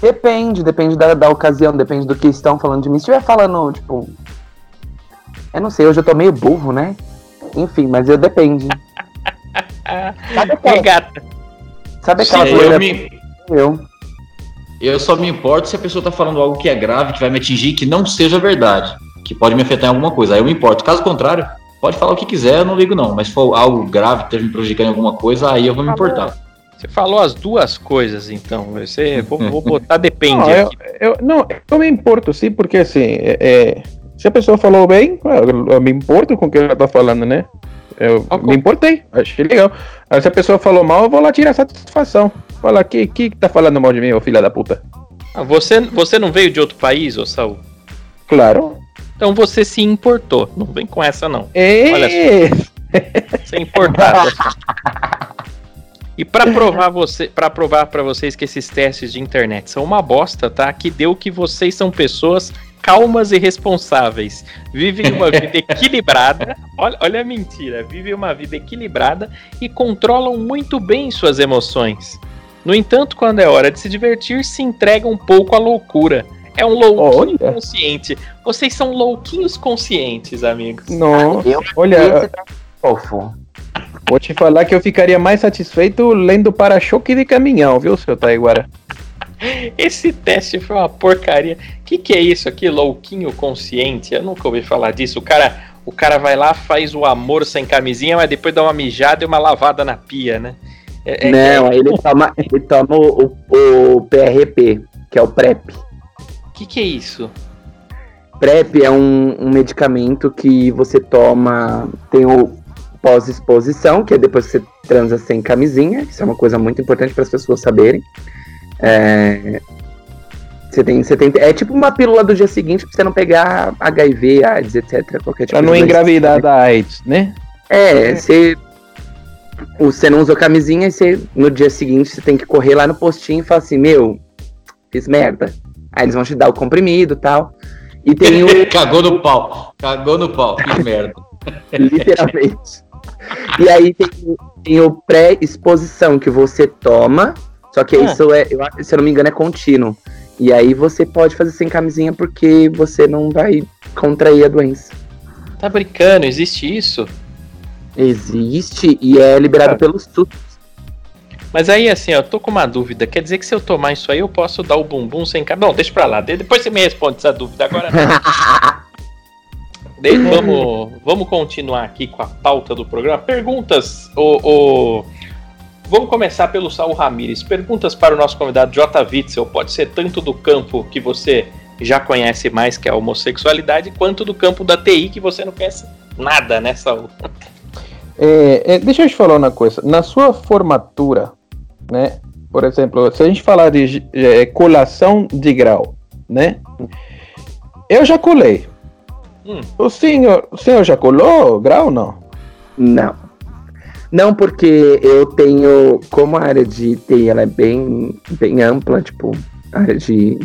S4: Depende, depende da, da ocasião, depende do que estão falando de mim. Se estiver falando, tipo. Eu não sei, hoje eu tô meio burro, né? Enfim, mas eu depende.
S1: Sabe aquela,
S3: gata.
S4: Sabe aquela Sim, coisa?
S3: Eu, me... eu. eu só me importo se a pessoa tá falando algo que é grave, que vai me atingir, que não seja verdade. Que pode me afetar em alguma coisa. Aí eu me importo. Caso contrário, pode falar o que quiser, eu não ligo não. Mas se for algo grave, esteja me prejudicando em alguma coisa, aí eu vou me importar.
S1: Você falou as duas coisas, então. Você, vou, vou botar depende
S2: não. Eu, eu, não, eu me importo, sim, porque assim, é, é, se a pessoa falou bem, eu me importo com o que ela tá falando, né? Eu okay. me importei, achei legal. Aí se a pessoa falou mal, eu vou lá tirar satisfação. Fala, que, que tá falando mal de mim, ô filha da puta?
S1: Ah, você, você não veio de outro país, ô Saul?
S2: Claro.
S1: Então você se importou. Não vem com essa, não.
S2: É. Olha só.
S1: Você é importado. E para provar você, para provar para vocês que esses testes de internet são uma bosta, tá? Que deu que vocês são pessoas calmas e responsáveis, vivem uma vida equilibrada. Olha, olha a mentira, vivem uma vida equilibrada e controlam muito bem suas emoções. No entanto, quando é hora de se divertir, se entregam um pouco à loucura. É um louquinho olha. consciente. Vocês são louquinhos conscientes, amigos.
S2: Não, olha, fofo. Vou te falar que eu ficaria mais satisfeito lendo para-choque de caminhão, viu, seu Taiguara?
S1: Esse teste foi uma porcaria. O que, que é isso aqui, louquinho consciente? Eu nunca ouvi falar disso. O cara, o cara vai lá, faz o amor sem camisinha, mas depois dá uma mijada e uma lavada na pia, né?
S4: É, é, Não, é... ele toma, ele toma o, o, PRP, que é o PrEP.
S1: O que, que é isso?
S4: PrEP é um, um medicamento que você toma. Tem o pós-exposição, que é depois que você transa sem camisinha. Isso é uma coisa muito importante para as pessoas saberem. É, você tem, você tem, é tipo uma pílula do dia seguinte pra você não pegar HIV, AIDS, etc. Qualquer
S2: tipo pra não engravidar da AIDS, né?
S4: É, você, você não usou camisinha e você, no dia seguinte você tem que correr lá no postinho e falar assim: Meu, fiz merda. Aí eles vão te dar o comprimido e tal. E tem o.
S3: Cagou no pau. Cagou no pau, fiz merda.
S4: Literalmente. E aí tem, tem o pré-exposição que você toma, só que ah. isso é, eu, se eu não me engano, é contínuo. E aí você pode fazer sem camisinha porque você não vai contrair a doença.
S1: Tá brincando? Existe isso?
S4: Existe e é liberado ah. pelos SUS.
S1: Mas aí, assim, eu tô com uma dúvida. Quer dizer que se eu tomar isso aí, eu posso dar o bumbum sem camisinha? Não, deixa pra lá. Depois você me responde essa dúvida. Agora De, vamos, vamos continuar aqui com a pauta do programa. Perguntas, o, o... Vamos começar pelo Saul Ramires. Perguntas para o nosso convidado J. Witzel. Pode ser tanto do campo que você já conhece mais, que é a homossexualidade, quanto do campo da TI, que você não conhece nada, né, Saul?
S2: É, é, deixa eu te falar uma coisa. Na sua formatura, né? Por exemplo, se a gente falar de é, colação de grau, né? Eu já colei. Hum. O, senhor, o senhor já colou grau não?
S4: Não. Não, porque eu tenho, como a área de TI ela é bem, bem ampla, tipo, a área de,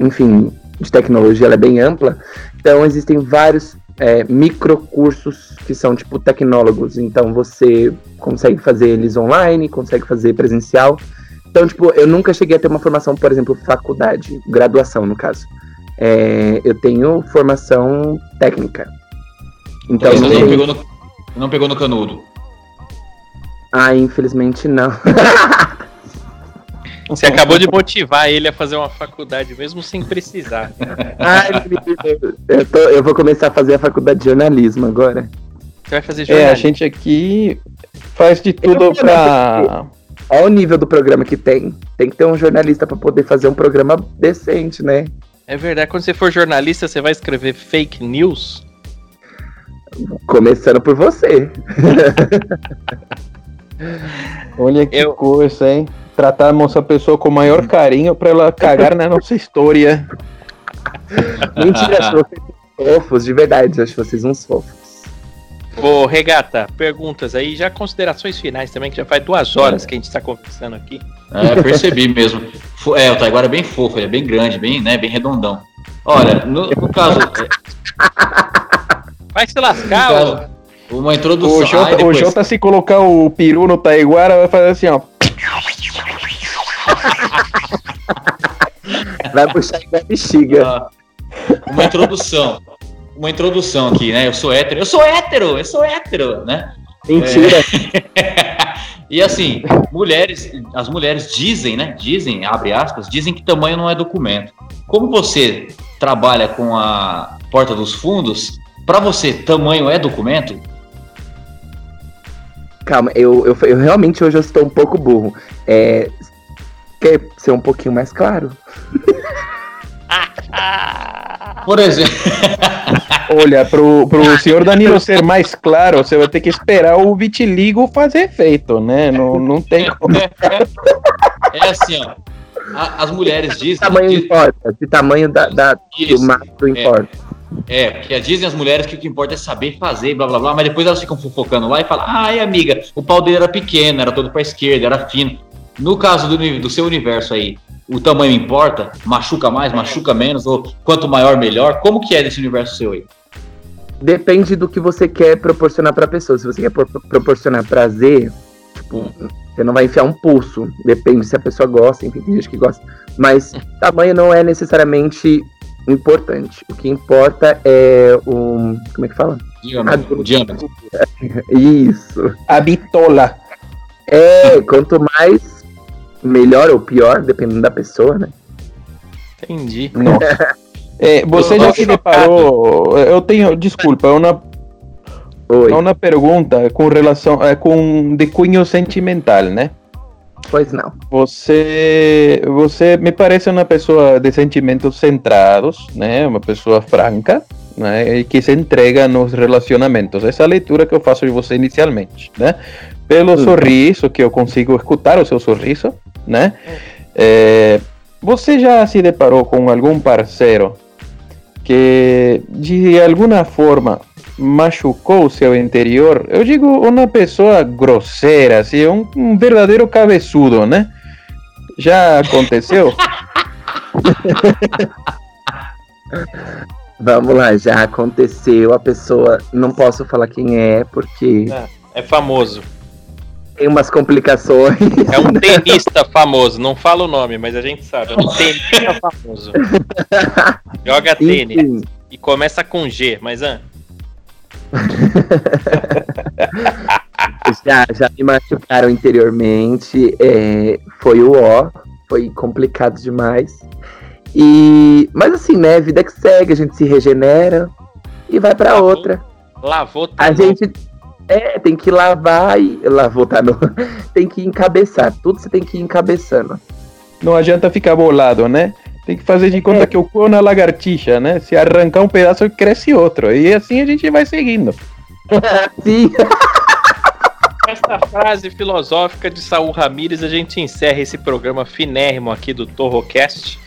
S4: enfim, de tecnologia ela é bem ampla, então existem vários é, microcursos que são tipo tecnólogos, então você consegue fazer eles online, consegue fazer presencial. Então, tipo, eu nunca cheguei a ter uma formação, por exemplo, faculdade, graduação no caso é, eu tenho formação técnica.
S3: Então, você não, pegou no, não pegou no canudo?
S4: Ah, infelizmente não.
S1: Você acabou de motivar ele a fazer uma faculdade mesmo sem precisar.
S4: ah, eu, tô, eu, vou começar a fazer a faculdade de jornalismo agora.
S2: Você vai fazer jornalismo? É, a gente aqui faz de tudo pra.
S4: Olha o nível do programa que tem. Tem que ter um jornalista para poder fazer um programa decente, né?
S1: É verdade, quando você for jornalista, você vai escrever fake news?
S4: Começando por você.
S2: Olha que Eu... coisa, hein? Tratarmos a pessoa com o maior carinho para ela cagar na nossa história.
S4: Mentira, vocês fofos, de verdade, acho vocês uns fofos.
S1: Ô, Regata, perguntas aí, já considerações finais também, que já faz duas horas que a gente está conversando aqui.
S3: É, percebi mesmo. É, o Taiguara é bem fofo, ele é bem grande, bem, né, bem redondão. Olha, no, no caso.
S1: Vai se lascar, caso,
S3: Uma introdução.
S2: O Jota, depois... o Jota, se colocar o peru no Taiguara, vai fazer assim, ó.
S4: vai puxar igual bexiga. Ah,
S3: uma introdução. Uma introdução aqui, né? Eu sou hétero. Eu sou hétero! Eu sou hétero, né?
S4: Mentira!
S3: É... E assim, mulheres, as mulheres dizem, né? Dizem, abre aspas, dizem que tamanho não é documento. Como você trabalha com a porta dos fundos, para você, tamanho é documento?
S4: Calma, eu, eu, eu, realmente hoje eu estou um pouco burro. É, quer ser um pouquinho mais claro?
S3: Por exemplo.
S2: Olha, pro, pro senhor Danilo ser mais claro, você vai ter que esperar o vitiligo fazer efeito, né? Não, não tem como.
S3: É assim, ó. a, as mulheres dizem.
S4: tamanho diz... importa, de tamanho da, da do mato importa.
S3: É, porque dizem as mulheres que o que importa é saber fazer, blá blá blá, mas depois elas ficam fofocando lá e falam: ai, amiga, o pau dele era pequeno, era todo pra esquerda, era fino. No caso do, do seu universo aí, o tamanho importa? Machuca mais, machuca menos? Ou quanto maior, melhor? Como que é desse universo seu aí?
S4: Depende do que você quer proporcionar pra pessoa. Se você quer pro proporcionar prazer, tipo, você não vai enfiar um pulso. Depende se a pessoa gosta, enfim, tem gente que gosta. Mas tamanho não é necessariamente importante. O que importa é o. Como é que fala?
S3: Diâmetro. diâmetro.
S4: Isso.
S2: A bitola.
S4: É, quanto mais melhor ou pior, dependendo da pessoa, né?
S1: Entendi.
S2: É, você já se deparou? Eu tenho, desculpa, uma, Oi. uma pergunta com relação é, com de cunho sentimental, né?
S4: Pois não.
S2: Você, você me parece uma pessoa de sentimentos centrados, né? Uma pessoa franca, né? E que se entrega nos relacionamentos. Essa é a leitura que eu faço de você inicialmente, né? Pelo hum. sorriso que eu consigo escutar o seu sorriso, né? É, você já se deparou com algum parceiro que de alguma forma machucou o seu interior? Eu digo uma pessoa grosseira, assim, um, um verdadeiro cabeçudo, né? Já aconteceu?
S4: Vamos lá, já aconteceu. A pessoa, não posso falar quem é, porque.
S1: É, é famoso
S4: tem umas complicações.
S1: É um tenista famoso, não fala o nome, mas a gente sabe. É um tenista famoso. Joga tênis. E começa com G, mas ah.
S4: já, já me machucaram interiormente. É, foi o ó, foi complicado demais. E, mas assim, né? Vida que segue, a gente se regenera e vai para outra.
S1: Lavou
S4: A gente é, tem que lavar e. Lavou, tá no. tem que encabeçar. Tudo você tem que ir encabeçando.
S2: Não adianta ficar bolado, né? Tem que fazer de conta é. que o cu é uma lagartixa, né? Se arrancar um pedaço, cresce outro. E assim a gente vai seguindo.
S4: Sim.
S1: Essa frase filosófica de Saul Ramírez, a gente encerra esse programa finérrimo aqui do Torrocast.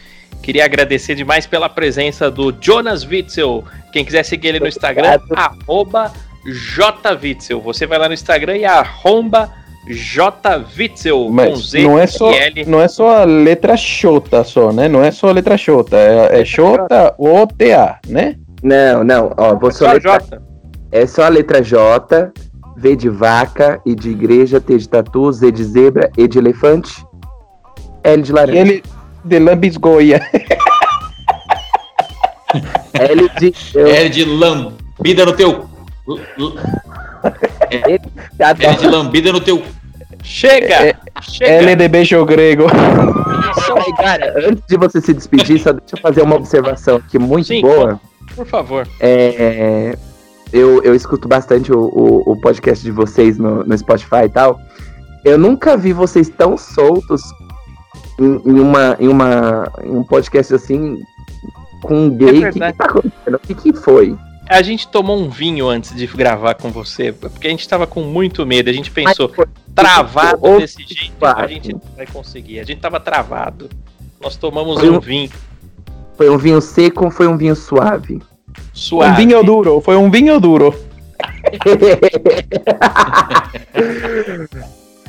S1: Queria agradecer demais pela presença do Jonas Witzel. Quem quiser seguir ele no Instagram, arroba jwitzel. Você vai lá no Instagram e arromba jwitzel
S2: Mas com Z não é só L. não é só a letra Xota só, né? Não é só a letra Xota, é, é Xota O T A, né?
S4: Não, não, ó, vou é só letra, J. É só a letra J, V de vaca, I de igreja, T de tatu, Z de zebra, E de elefante, L de laranja.
S2: L de lambisgoia.
S4: L de
S3: L de lambida no teu é, é de lambida no teu.
S1: Chega! É, chega.
S2: L de beijo grego.
S4: cara, antes de você se despedir, só deixa eu fazer uma observação aqui muito Sim, boa.
S1: Por favor.
S4: É, eu, eu escuto bastante o, o, o podcast de vocês no, no Spotify e tal. Eu nunca vi vocês tão soltos em, em, uma, em, uma, em um podcast assim com um gay. É o que, que tá acontecendo? O que, que foi?
S1: A gente tomou um vinho antes de gravar com você, porque a gente tava com muito medo. A gente pensou, travado desse jeito, a gente não vai conseguir. A gente tava travado. Nós tomamos um, um, vinho.
S4: Foi um vinho seco ou foi um vinho suave?
S2: Suave. Um vinho duro, foi um vinho duro.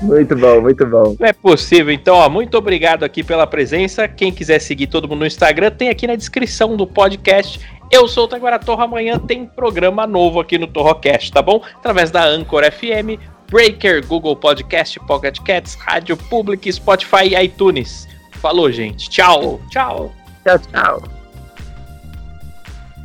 S4: Muito bom, muito bom.
S1: Não é possível. Então, ó, muito obrigado aqui pela presença. Quem quiser seguir todo mundo no Instagram, tem aqui na descrição do podcast eu sou o Taguara Torro, amanhã tem programa novo aqui no Torrocast, tá bom? Através da Anchor FM, Breaker, Google Podcast, Pocket Cats, Rádio Public, Spotify e iTunes. Falou, gente. Tchau. Tchau.
S4: Tchau, tchau.